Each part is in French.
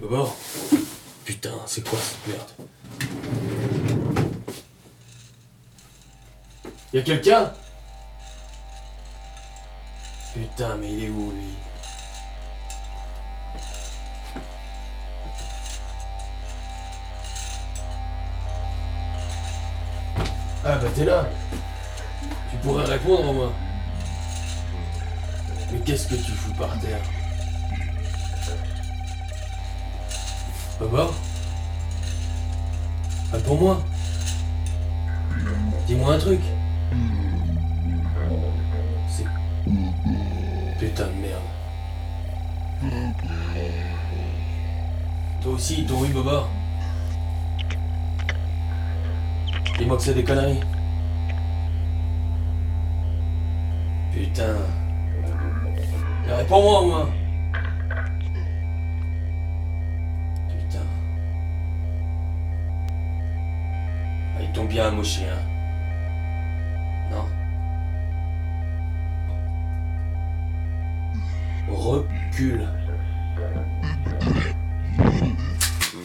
Bobor Putain, c'est quoi cette merde Y'a quelqu'un Putain, mais il est où lui Ah bah t'es là Tu pourrais répondre au moins. Mais qu'est-ce que tu fous par terre Baba Réponds-moi Dis-moi un truc C'est... Putain de merde. Toi aussi, ton oui, Baba Dis-moi que c'est des conneries. Putain. Réponds-moi, moi. Bien amoché, hein. Non. Recule.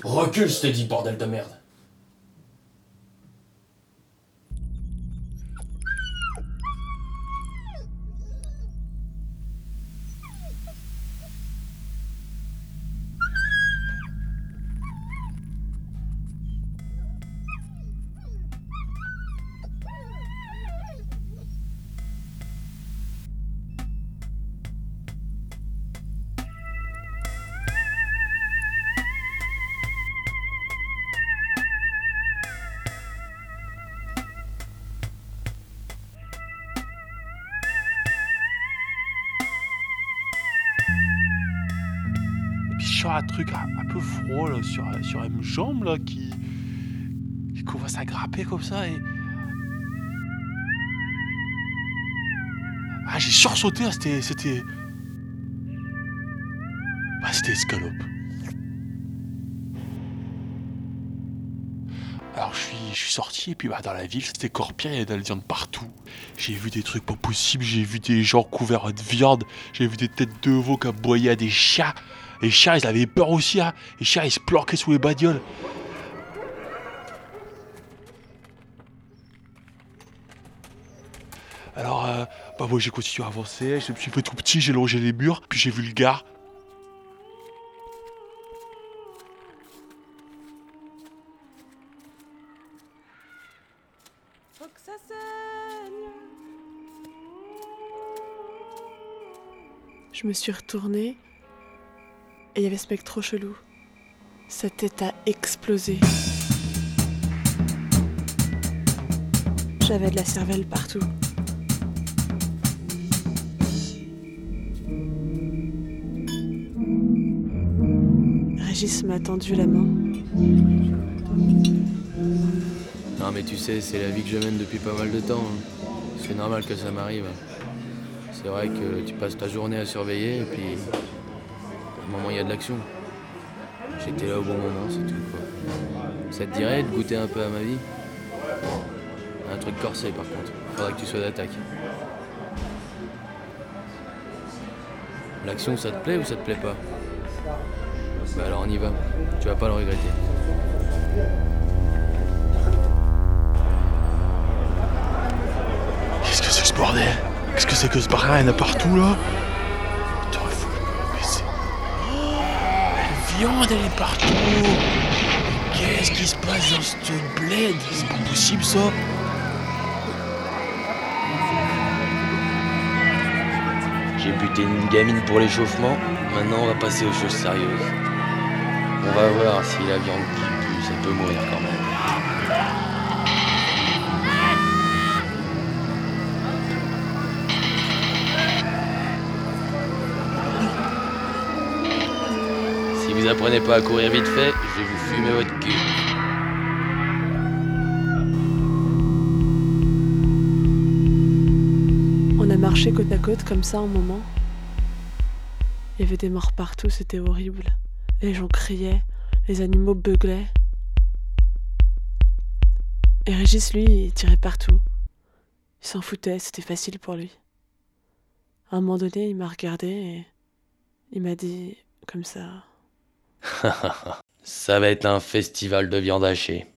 Recule, je t'ai dit, bordel de merde. Un truc un, peu froid sur, sur une jambe là, qui, qui commence à grapper comme ça. Et... Ah, j'ai sursauté, c'était. C'était. Ah, c'était escalope. Alors je suis, je suis sorti et puis bah, dans la ville c'était corpien, il y avait de la viande partout. J'ai vu des trucs pas possibles, j'ai vu des gens couverts de viande, j'ai vu des têtes de veau qui aboyaient à des chats. Les chats ils avaient peur aussi, hein. les chats ils se planquaient sous les bagnoles. Alors euh, bah moi j'ai continué à avancer, je me suis fait tout petit, j'ai longé les murs, puis j'ai vu le gars. Faut que ça saigne. Je me suis retournée et il y avait ce mec trop chelou. Sa tête a explosé. J'avais de la cervelle partout. Régis m'a tendu la main. Non mais tu sais, c'est la vie que je mène depuis pas mal de temps. hein. C'est normal que ça m'arrive. C'est vrai que tu passes ta journée à surveiller et puis un moment il y a de l'action. J'étais là au bon moment, c'est tout quoi. Ça te dirait de goûter un peu à ma vie? Un truc corsé par contre. Faudra que tu sois d'attaque. L'action ça te plaît ou ça te plaît pas? Bah alors on y va. Tu vas pas le regretter. Qu'est-ce que c'est que ce bordel? Qu'est-ce que c'est que ce a partout là? Viande elle est partout Qu'est-ce qui se passe dans cette bled? C'est pas possible ça J'ai buté une gamine pour l'échauffement, maintenant on va passer aux choses sérieuses. On va voir si la viande qui pue, ça peut mourir quand même. Vous apprenez pas à courir vite fait, je vais vous fumer votre cul. On a marché côte à côte comme ça un moment. Il y avait des morts partout, c'était horrible. Les gens criaient, les animaux beuglaient. Et Régis, lui, il tirait partout. Il s'en foutait, c'était facile pour lui. À un moment donné, il m'a regardé et il m'a dit comme ça Ça va être un festival de viande hachée.